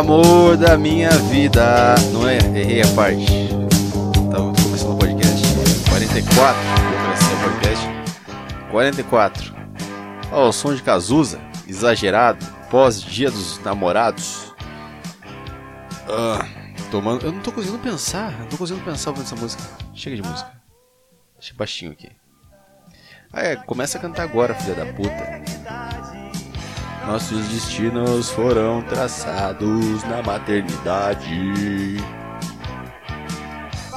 Amor da minha vida. Não é? Errei a parte. Tava começando o podcast. 44. Começando o podcast. 44. Ó, o som de Cazuza. Exagerado. Pós-dia dos namorados. Ah, tomando. Eu não tô conseguindo pensar. Não tô conseguindo pensar ouvindo essa música. Chega de música. Deixa baixinho aqui. Ah, é. Começa a cantar agora, filha da puta. Nossos destinos foram traçados na maternidade.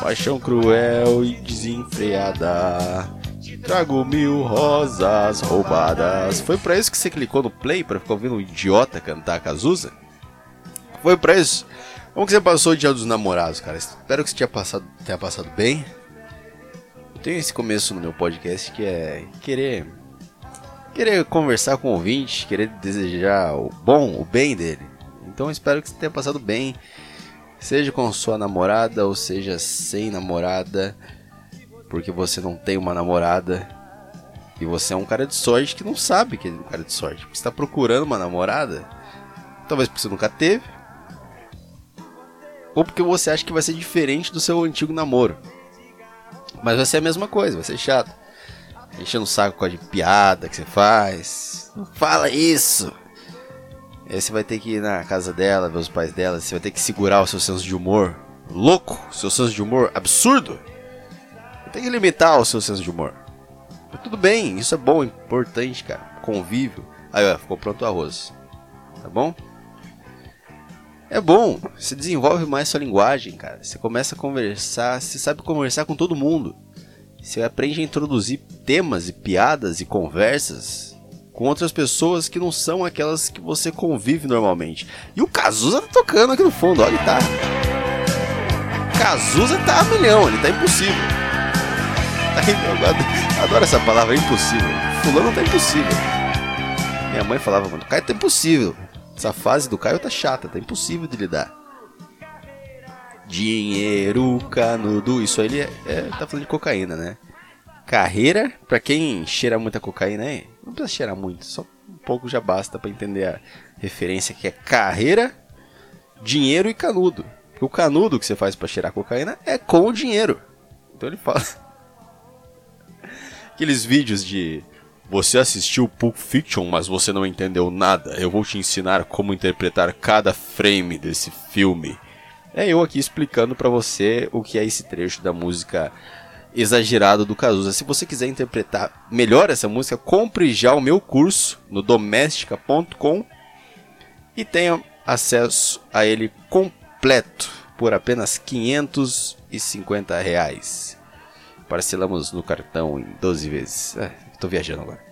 Paixão cruel e desenfreada. Trago mil rosas roubadas. Foi pra isso que você clicou no play pra ficar ouvindo um idiota cantar Cazuza? Foi pra isso? Como que você passou o dia dos namorados, cara? Espero que você tenha passado, tenha passado bem. Eu tenho esse começo no meu podcast que é querer querer conversar com o ouvinte, querer desejar o bom, o bem dele. Então espero que você tenha passado bem, seja com sua namorada ou seja sem namorada, porque você não tem uma namorada. E você é um cara de sorte que não sabe que é um cara de sorte, porque está procurando uma namorada, talvez porque você nunca teve, ou porque você acha que vai ser diferente do seu antigo namoro. Mas vai ser a mesma coisa, vai ser chato enchendo o saco com a de piada que você faz. Não fala isso! Aí você vai ter que ir na casa dela, ver os pais dela, você vai ter que segurar o seu senso de humor. Louco! Seu senso de humor absurdo! Tem que limitar o seu senso de humor. Mas tudo bem, isso é bom, importante, cara. Convívio. Aí, ó, ficou pronto o arroz. Tá bom? É bom, você desenvolve mais sua linguagem, cara. Você começa a conversar, você sabe conversar com todo mundo. Você aprende a introduzir temas e piadas e conversas com outras pessoas que não são aquelas que você convive normalmente. E o Cazuza tá tocando aqui no fundo, olha, ele tá. Cazuza tá a milhão, ele tá impossível. Adoro essa palavra, impossível. Fulano tá impossível. Minha mãe falava, mano, o Caio tá impossível. Essa fase do Caio tá chata, tá impossível de lidar. Dinheiro, canudo, isso aí ele é, é, tá falando de cocaína, né? Carreira, pra quem cheira muita cocaína aí, não precisa cheirar muito, só um pouco já basta para entender a referência que é carreira, dinheiro e canudo. O canudo que você faz para cheirar cocaína é com o dinheiro. Então ele fala. Aqueles vídeos de você assistiu Pulp Fiction, mas você não entendeu nada. Eu vou te ensinar como interpretar cada frame desse filme. É eu aqui explicando para você o que é esse trecho da música exagerado do Cazuza. Se você quiser interpretar melhor essa música, compre já o meu curso no domestica.com e tenha acesso a ele completo por apenas 550 reais. Parcelamos no cartão em 12 vezes. É, tô viajando agora.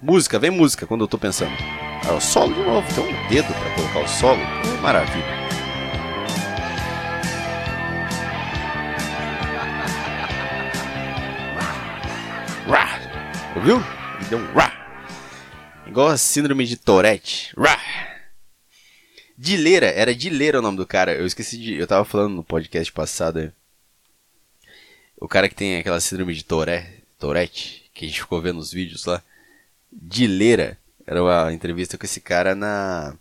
Música, vem música quando eu tô pensando. Ah, o solo de novo, tem um dedo para colocar o solo. Maravilha. Ouviu? Ele deu um rá. Igual a síndrome de Tourette. Rá. Dileira, era Dileira o nome do cara. Eu esqueci de. Eu tava falando no podcast passado. O cara que tem aquela síndrome de Tourette, Tourette que a gente ficou vendo os vídeos lá. Dileira. Era uma entrevista com esse cara na.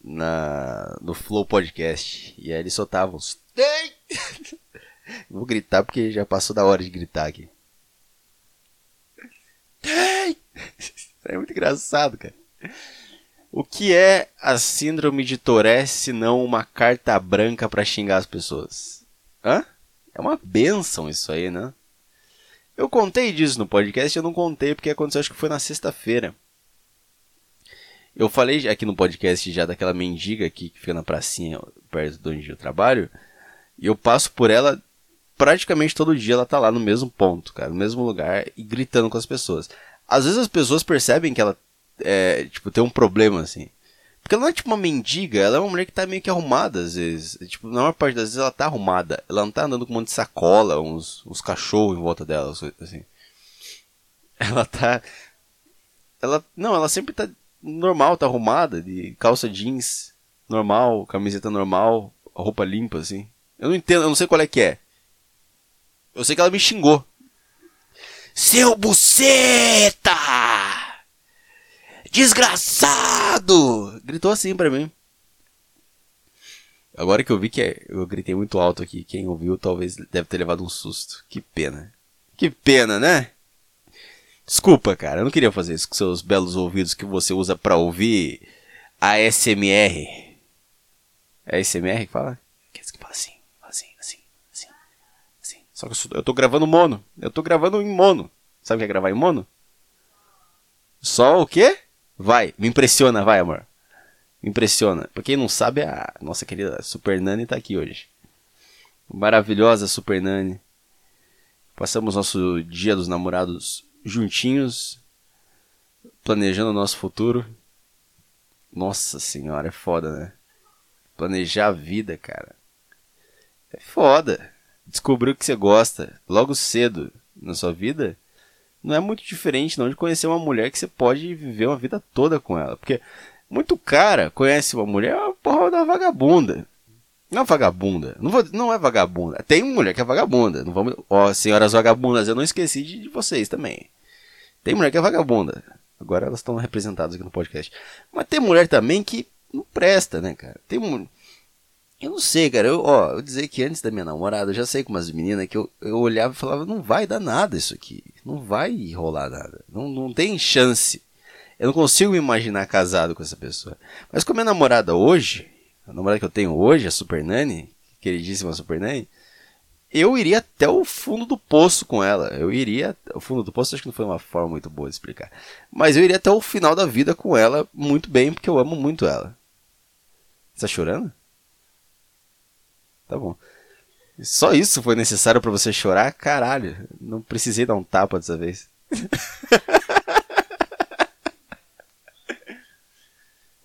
na no Flow Podcast. E aí ele soltava uns. Vou gritar porque já passou da hora de gritar aqui. Tem! É muito engraçado, cara. O que é a síndrome de Tourette se não uma carta branca para xingar as pessoas? Hã? É uma benção isso aí, né? Eu contei disso no podcast, eu não contei porque aconteceu, acho que foi na sexta-feira. Eu falei aqui no podcast já daquela mendiga aqui que fica na pracinha perto de onde eu trabalho. E eu passo por ela praticamente todo dia ela tá lá no mesmo ponto, cara, no mesmo lugar e gritando com as pessoas. Às vezes as pessoas percebem que ela é, tipo, tem um problema assim. Porque ela não é tipo uma mendiga, ela é uma mulher que tá meio que arrumada às vezes. Tipo, na maior parte das vezes ela tá arrumada. Ela não tá andando com um monte de sacola, uns, uns cachorros em volta dela, assim. Ela tá. Ela. Não, ela sempre tá normal, tá arrumada, de calça jeans normal, camiseta normal, roupa limpa, assim. Eu não entendo, eu não sei qual é que é. Eu sei que ela me xingou. Seu buceta! Desgraçado! Gritou assim pra mim. Agora que eu vi que é, eu gritei muito alto aqui, quem ouviu talvez deve ter levado um susto. Que pena. Que pena, né? Desculpa, cara, eu não queria fazer isso com seus belos ouvidos que você usa para ouvir ASMR. É ASMR que fala? Que fala assim, assim, assim, assim. Só que eu, tô gravando mono. Eu tô gravando em mono. Sabe o que é gravar em mono? Só o quê? Vai, me impressiona, vai, amor. Me impressiona. Pra quem não sabe, a nossa querida Super Nani tá aqui hoje. Maravilhosa Super Nani. Passamos nosso dia dos namorados juntinhos, planejando o nosso futuro. Nossa senhora, é foda, né? Planejar a vida, cara. É foda. Descobrir o que você gosta logo cedo na sua vida não é muito diferente não de conhecer uma mulher que você pode viver uma vida toda com ela. Porque muito cara conhece uma mulher, é uma porra da vagabunda. Não é vagabunda. Não, vou, não é vagabunda. Tem mulher que é vagabunda. Não vamos. Ó, senhoras vagabundas, eu não esqueci de, de vocês também. Tem mulher que é vagabunda. Agora elas estão representadas aqui no podcast. Mas tem mulher também que não presta, né, cara? Tem mulher. Eu não sei, cara. Eu, ó, eu dizer que antes da minha namorada, eu já sei com umas meninas que eu, eu olhava e falava, não vai dar nada isso aqui. Não vai rolar nada. Não, não tem chance. Eu não consigo me imaginar casado com essa pessoa. Mas com a minha namorada hoje, a namorada que eu tenho hoje, a Super Nani, queridíssima Super Nani, eu iria até o fundo do poço com ela. Eu iria. O fundo do poço acho que não foi uma forma muito boa de explicar. Mas eu iria até o final da vida com ela muito bem, porque eu amo muito ela. Você tá chorando? Tá bom. Só isso foi necessário para você chorar? Caralho, não precisei dar um tapa dessa vez.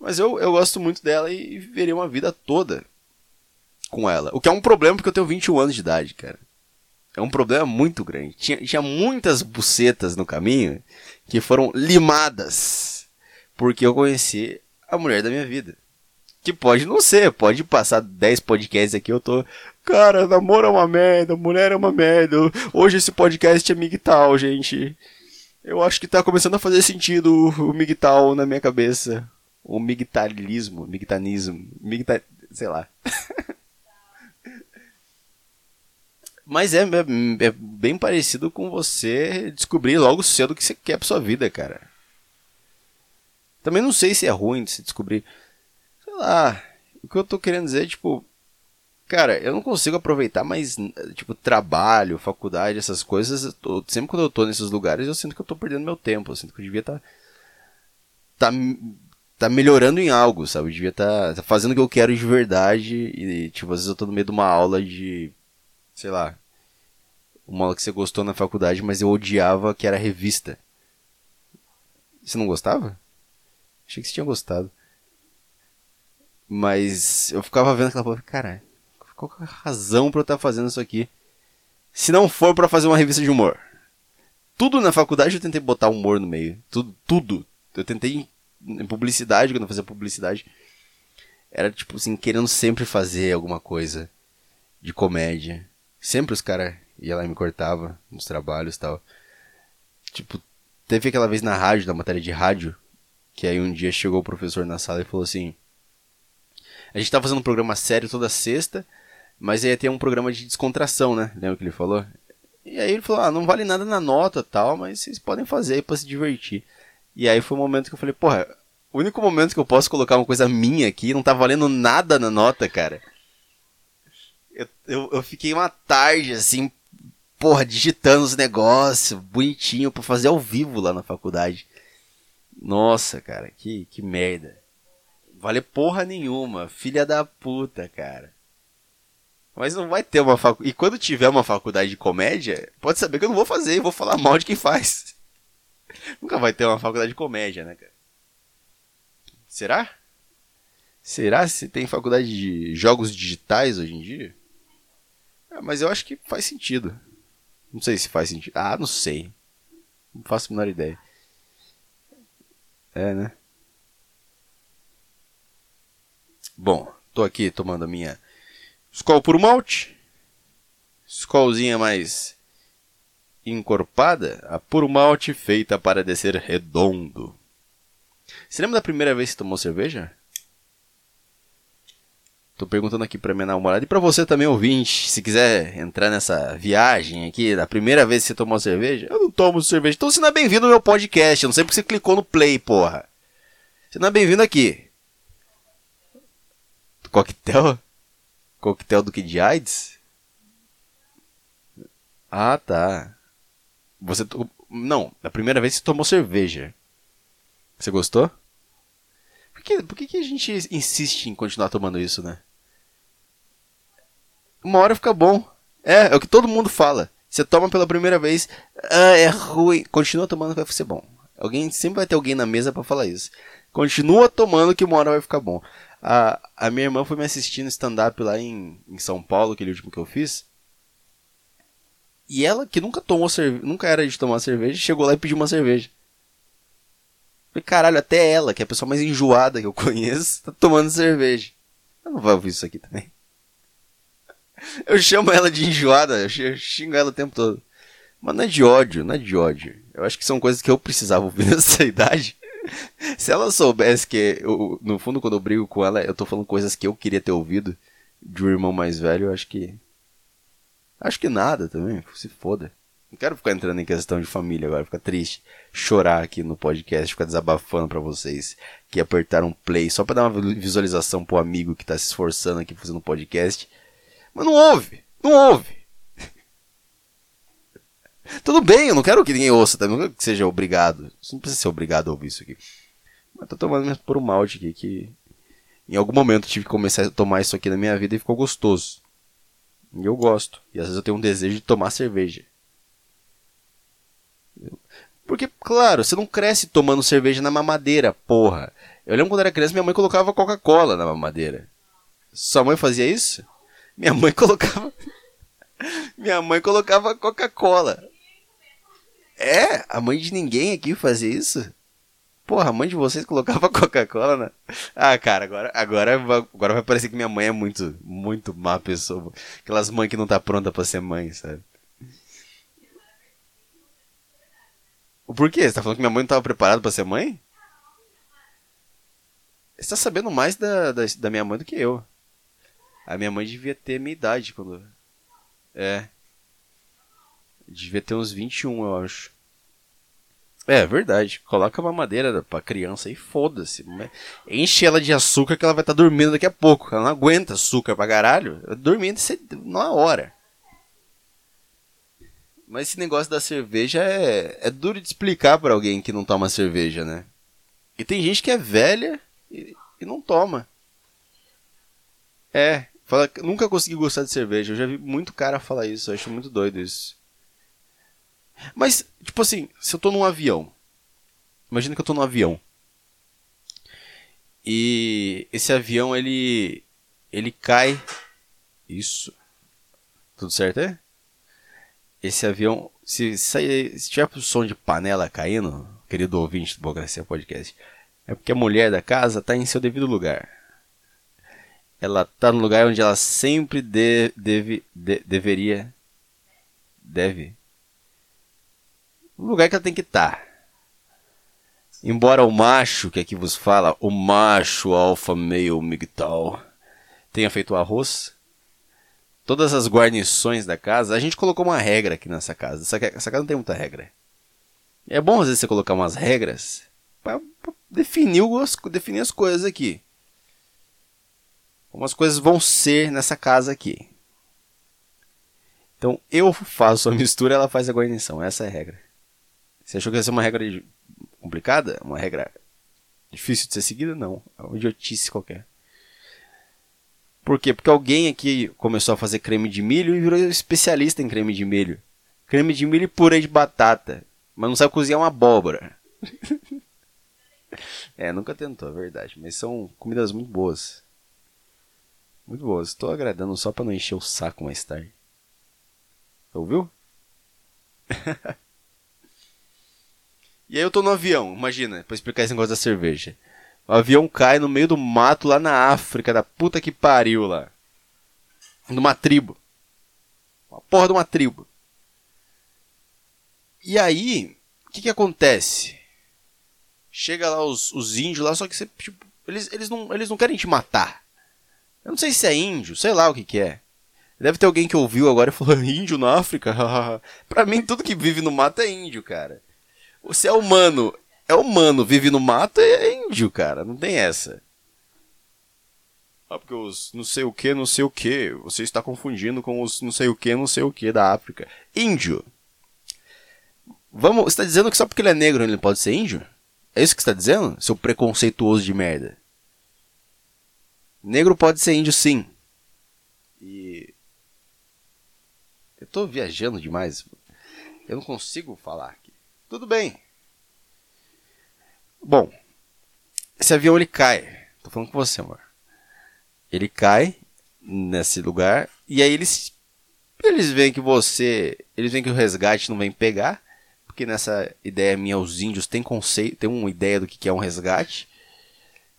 Mas eu, eu gosto muito dela e viveria uma vida toda com ela. O que é um problema porque eu tenho 21 anos de idade, cara. É um problema muito grande. Tinha, tinha muitas bucetas no caminho que foram limadas porque eu conheci a mulher da minha vida. Que pode não ser, pode passar 10 podcasts aqui, eu tô. Cara, namoro é uma merda, mulher é uma merda. Hoje esse podcast é migtal, gente. Eu acho que tá começando a fazer sentido o migtal na minha cabeça. O migtalismo, migtanismo, migta... sei lá. Mas é, é, é, bem parecido com você descobrir logo cedo o que você quer pra sua vida, cara. Também não sei se é ruim de se descobrir lá. O que eu tô querendo dizer, tipo, cara, eu não consigo aproveitar mais, tipo, trabalho, faculdade, essas coisas. Tô, sempre quando eu tô nesses lugares, eu sinto que eu tô perdendo meu tempo. Eu sinto que eu devia estar. Tá, tá, tá melhorando em algo, sabe? Eu devia estar tá, tá fazendo o que eu quero de verdade. E, tipo, às vezes eu tô no meio de uma aula de. Sei lá. Uma aula que você gostou na faculdade, mas eu odiava que era revista. Você não gostava? Achei que você tinha gostado. Mas eu ficava vendo aquela porra, cara, qual é a razão pra eu estar tá fazendo isso aqui? Se não for para fazer uma revista de humor. Tudo na faculdade eu tentei botar humor no meio. Tudo, tudo. Eu tentei em publicidade, quando eu fazia publicidade. Era tipo assim, querendo sempre fazer alguma coisa de comédia. Sempre os caras iam lá e me cortava nos trabalhos e tal. Tipo, teve aquela vez na rádio, na matéria de rádio, que aí um dia chegou o professor na sala e falou assim: a gente tá fazendo um programa sério toda sexta, mas ia ter um programa de descontração, né? Lembra que ele falou? E aí ele falou, ah, não vale nada na nota tal, mas vocês podem fazer aí pra se divertir. E aí foi o um momento que eu falei, porra, o único momento que eu posso colocar uma coisa minha aqui, não tá valendo nada na nota, cara. Eu, eu, eu fiquei uma tarde, assim, porra, digitando os negócios, bonitinho, pra fazer ao vivo lá na faculdade. Nossa, cara, que, que merda. Vale porra nenhuma. Filha da puta, cara. Mas não vai ter uma faculdade. E quando tiver uma faculdade de comédia, pode saber que eu não vou fazer, vou falar mal de quem faz. Nunca vai ter uma faculdade de comédia, né, cara? Será? Será se tem faculdade de jogos digitais hoje em dia? É, mas eu acho que faz sentido. Não sei se faz sentido. Ah, não sei. Não faço a menor ideia. É, né? Bom, tô aqui tomando a minha Skol por malte. Skolzinha mais encorpada, a puro malte feita para descer redondo. Você lembra da primeira vez que tomou cerveja? Tô perguntando aqui pra minha namorada e pra você também, ouvinte, se quiser entrar nessa viagem aqui, da primeira vez que você tomou cerveja, eu não tomo cerveja. Então você não é bem-vindo ao meu podcast, eu não sei porque você clicou no play, porra. Você não é bem-vindo aqui. Coquetel? Coquetel do que de AIDS? Ah, tá. Você. To... Não, a primeira vez você tomou cerveja. Você gostou? Por que, por que, que a gente insiste em continuar tomando isso, né? Uma hora fica bom. É, é o que todo mundo fala. Você toma pela primeira vez, ah, é ruim. Continua tomando vai ser bom. Alguém sempre vai ter alguém na mesa para falar isso. Continua tomando que uma hora vai ficar bom. A, a minha irmã foi me assistindo stand-up lá em, em São Paulo, aquele último que eu fiz. E ela, que nunca tomou cerveja, nunca era de tomar cerveja, chegou lá e pediu uma cerveja. Falei, caralho, até ela, que é a pessoa mais enjoada que eu conheço, tá tomando cerveja. Eu não vou ouvir isso aqui também. Eu chamo ela de enjoada, eu xingo ela o tempo todo. Mas não é de ódio, não é de ódio. Eu acho que são coisas que eu precisava ouvir nessa idade. Se ela soubesse que, eu, no fundo, quando eu brigo com ela, eu tô falando coisas que eu queria ter ouvido de um irmão mais velho, eu acho que. Acho que nada também, se foda. Não quero ficar entrando em questão de família agora, ficar triste, chorar aqui no podcast, ficar desabafando para vocês que apertaram play só para dar uma visualização pro amigo que tá se esforçando aqui fazendo podcast. Mas não ouve, não ouve. Tudo bem, eu não quero que ninguém ouça também, não quero que seja obrigado. Você não precisa ser obrigado a ouvir isso aqui. Mas tô tomando por um malte aqui que em algum momento tive que começar a tomar isso aqui na minha vida e ficou gostoso. E eu gosto. E às vezes eu tenho um desejo de tomar cerveja. Porque, claro, você não cresce tomando cerveja na mamadeira, porra. Eu lembro quando era criança, minha mãe colocava Coca-Cola na mamadeira. Sua mãe fazia isso? Minha mãe colocava. minha mãe colocava Coca-Cola. É, a mãe de ninguém aqui fazia isso? Porra, a mãe de vocês colocava Coca-Cola, né? Ah, cara, agora, agora, agora vai parecer que minha mãe é muito, muito má pessoa. Aquelas mães que não tá pronta para ser mãe, sabe? Por quê? Você tá falando que minha mãe não tava preparada para ser mãe? Você tá sabendo mais da, da, da, minha mãe do que eu. A minha mãe devia ter minha idade quando. É. Devia ter uns 21, eu acho. É, verdade. Coloca uma madeira pra criança e foda-se. Enche ela de açúcar que ela vai estar tá dormindo daqui a pouco. Ela não aguenta açúcar pra caralho. Dormindo na hora. Mas esse negócio da cerveja é, é duro de explicar para alguém que não toma cerveja, né? E tem gente que é velha e, e não toma. É, fala, nunca consegui gostar de cerveja. Eu já vi muito cara falar isso, eu acho muito doido isso. Mas, tipo assim, se eu tô num avião. Imagina que eu tô num avião. E esse avião ele ele cai isso. Tudo certo é? esse avião, se, se, se tiver som de panela caindo, querido ouvinte do Bocracia Podcast, é porque a mulher da casa está em seu devido lugar. Ela está no lugar onde ela sempre de, deve, de, deveria. Deve. No lugar que ela tem que estar. Tá. Embora o macho, que aqui vos fala, o macho alfa male migtal, tenha feito arroz, todas as guarnições da casa, a gente colocou uma regra aqui nessa casa. Essa, essa casa não tem muita regra. É bom às vezes você colocar umas regras para definir, definir as coisas aqui. Como as coisas vão ser nessa casa aqui. Então eu faço a mistura, ela faz a guarnição. Essa é a regra. Você achou que ia ser uma regra complicada? Uma regra difícil de ser seguida? Não. É uma idiotice qualquer. Por quê? Porque alguém aqui começou a fazer creme de milho e virou especialista em creme de milho. Creme de milho e purê de batata. Mas não sabe cozinhar uma abóbora. é, nunca tentou, é verdade. Mas são comidas muito boas. Muito boas. Estou agradando só para não encher o saco mais tarde. Ouviu? e aí eu tô no avião, imagina, pra explicar esse negócio da cerveja. O avião cai no meio do mato lá na África, da puta que pariu lá. Numa tribo. Uma porra de uma tribo. E aí, o que que acontece? Chega lá os, os índios lá, só que você, tipo, eles, eles, não, eles não querem te matar. Eu não sei se é índio, sei lá o que, que é. Deve ter alguém que ouviu agora e falou: índio na África? pra mim, tudo que vive no mato é índio, cara. Se é humano, é humano, vive no mato é índio, cara. Não tem essa. Ah, porque os não sei o que, não sei o que. Você está confundindo com os não sei o que, não sei o que da África. Índio. Vamos, você está dizendo que só porque ele é negro ele pode ser índio? É isso que você está dizendo? Seu preconceituoso de merda. Negro pode ser índio sim. E. Eu tô viajando demais. Eu não consigo falar. Tudo bem. Bom, esse avião ele cai. Tô falando com você, amor. Ele cai nesse lugar e aí eles eles veem que você, eles veem que o resgate não vem pegar, porque nessa ideia minha os índios têm conceito, têm uma ideia do que é um resgate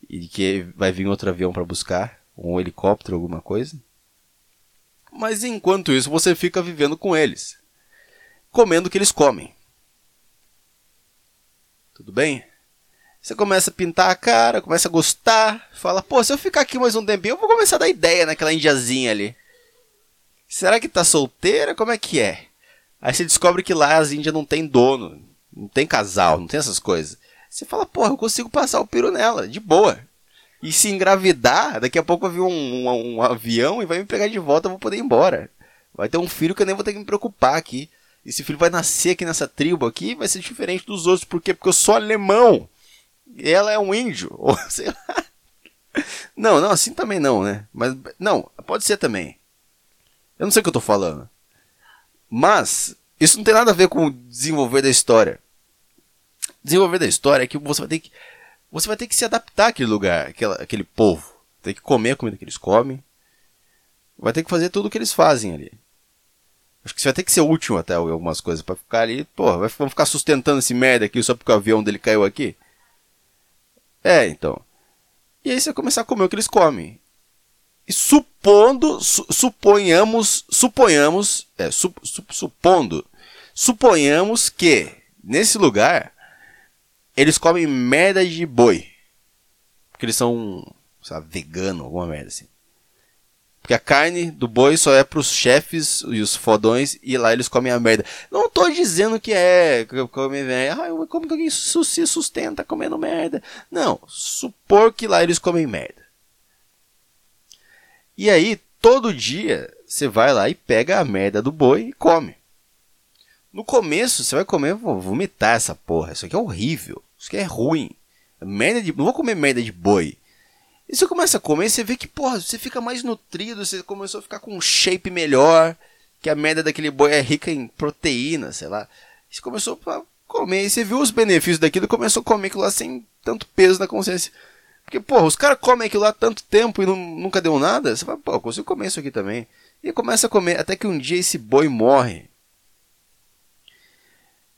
e que vai vir outro avião para buscar, um helicóptero, alguma coisa. Mas enquanto isso você fica vivendo com eles, comendo o que eles comem. Tudo bem? Você começa a pintar a cara, começa a gostar, fala, pô, se eu ficar aqui mais um tempinho, eu vou começar a dar ideia naquela indiazinha ali. Será que tá solteira? Como é que é? Aí você descobre que lá as índias não tem dono, não tem casal, não tem essas coisas. Você fala, porra, eu consigo passar o piro nela, de boa. E se engravidar, daqui a pouco vai vir um, um, um avião e vai me pegar de volta, eu vou poder ir embora. Vai ter um filho que eu nem vou ter que me preocupar aqui. Esse filho vai nascer aqui nessa tribo aqui vai ser diferente dos outros. Por quê? Porque eu sou alemão ela é um índio, ou sei lá. Não, não, assim também não, né? Mas, não, pode ser também. Eu não sei o que eu tô falando. Mas, isso não tem nada a ver com o desenvolver da história. Desenvolver da história é que você vai ter que, você vai ter que se adaptar àquele lugar, àquele, àquele povo. Tem que comer a comida que eles comem. Vai ter que fazer tudo o que eles fazem ali. Acho que você vai ter que ser útil até algumas coisas para ficar ali. Pô, vai, ficar sustentando esse merda aqui só porque o avião dele caiu aqui. É, então. E aí você vai começar a comer o que eles comem. E supondo, su, suponhamos, suponhamos, é, su, su, supondo, suponhamos que nesse lugar eles comem merda de boi. Porque eles são, sabe, vegano, alguma merda assim. Porque a carne do boi só é pros chefes e os fodões e lá eles comem a merda. Não tô dizendo que é merda. Ah, como que alguém se sustenta comendo merda? Não, supor que lá eles comem merda. E aí, todo dia, você vai lá e pega a merda do boi e come. No começo, você vai comer, vou vomitar essa porra. Isso aqui é horrível. Isso aqui é ruim. Merda de, não vou comer merda de boi. E você começa a comer, você vê que, porra, você fica mais nutrido, você começou a ficar com um shape melhor, que a merda daquele boi é rica em proteína, sei lá. Você começou a comer, e você viu os benefícios daquilo começou a comer aquilo lá sem tanto peso na consciência. Porque, porra, os caras comem aquilo lá tanto tempo e não, nunca deu nada, você fala, pô, eu consigo comer isso aqui também. E começa a comer, até que um dia esse boi morre.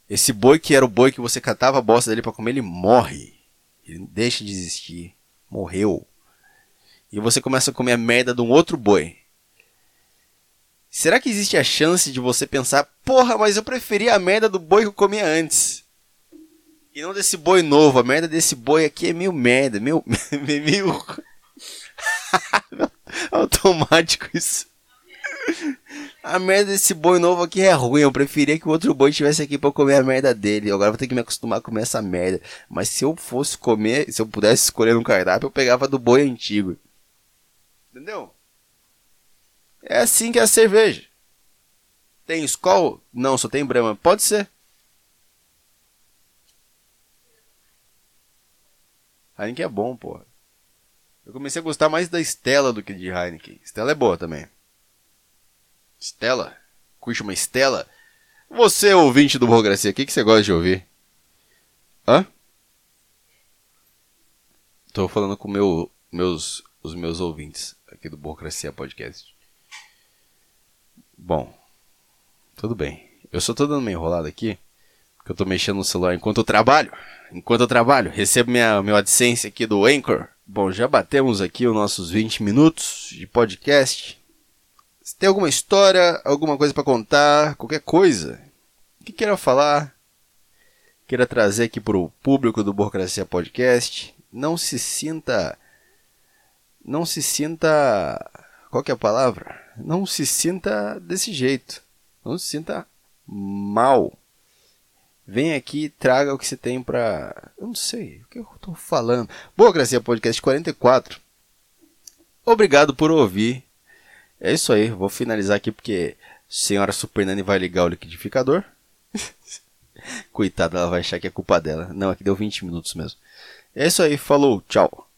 Esse boi que era o boi que você catava a bosta dele para comer, ele morre. Ele deixa de existir. Morreu e você começa a comer a merda de um outro boi. Será que existe a chance de você pensar, porra, mas eu preferia a merda do boi que eu comia antes? E não desse boi novo, a merda desse boi aqui é meio merda, meio. meio. automático isso. A merda desse boi novo aqui é ruim. Eu preferia que o outro boi estivesse aqui para comer a merda dele. Agora vou ter que me acostumar a comer essa merda. Mas se eu fosse comer, se eu pudesse escolher um cardápio, eu pegava do boi antigo. Entendeu? É assim que é a cerveja. Tem Skol? Não, só tem Brahma. Pode ser. Heineken é bom, porra. Eu comecei a gostar mais da Stella do que de Heineken. Stella é boa também. Stella? Curte uma Stella? Você, ouvinte do Burocracia, o que, que você gosta de ouvir? Hã? Tô falando com meu, meus, os meus ouvintes aqui do Burocracia Podcast. Bom, tudo bem. Eu só tô dando uma enrolada aqui, porque eu tô mexendo no celular enquanto eu trabalho. Enquanto eu trabalho, recebo minha, meu AdSense aqui do Anchor. Bom, já batemos aqui os nossos 20 minutos de podcast. Se tem alguma história, alguma coisa para contar, qualquer coisa que queira falar, queira trazer aqui pro público do Burocracia Podcast, não se sinta não se sinta. Qual é a palavra? Não se sinta desse jeito. Não se sinta mal. Vem aqui traga o que você tem pra. Eu não sei o que eu tô falando. Boa Gracia Podcast 44. Obrigado por ouvir. É isso aí, vou finalizar aqui porque senhora Super Nani vai ligar o liquidificador. Coitada, ela vai achar que é culpa dela. Não, aqui deu 20 minutos mesmo. É isso aí, falou, tchau.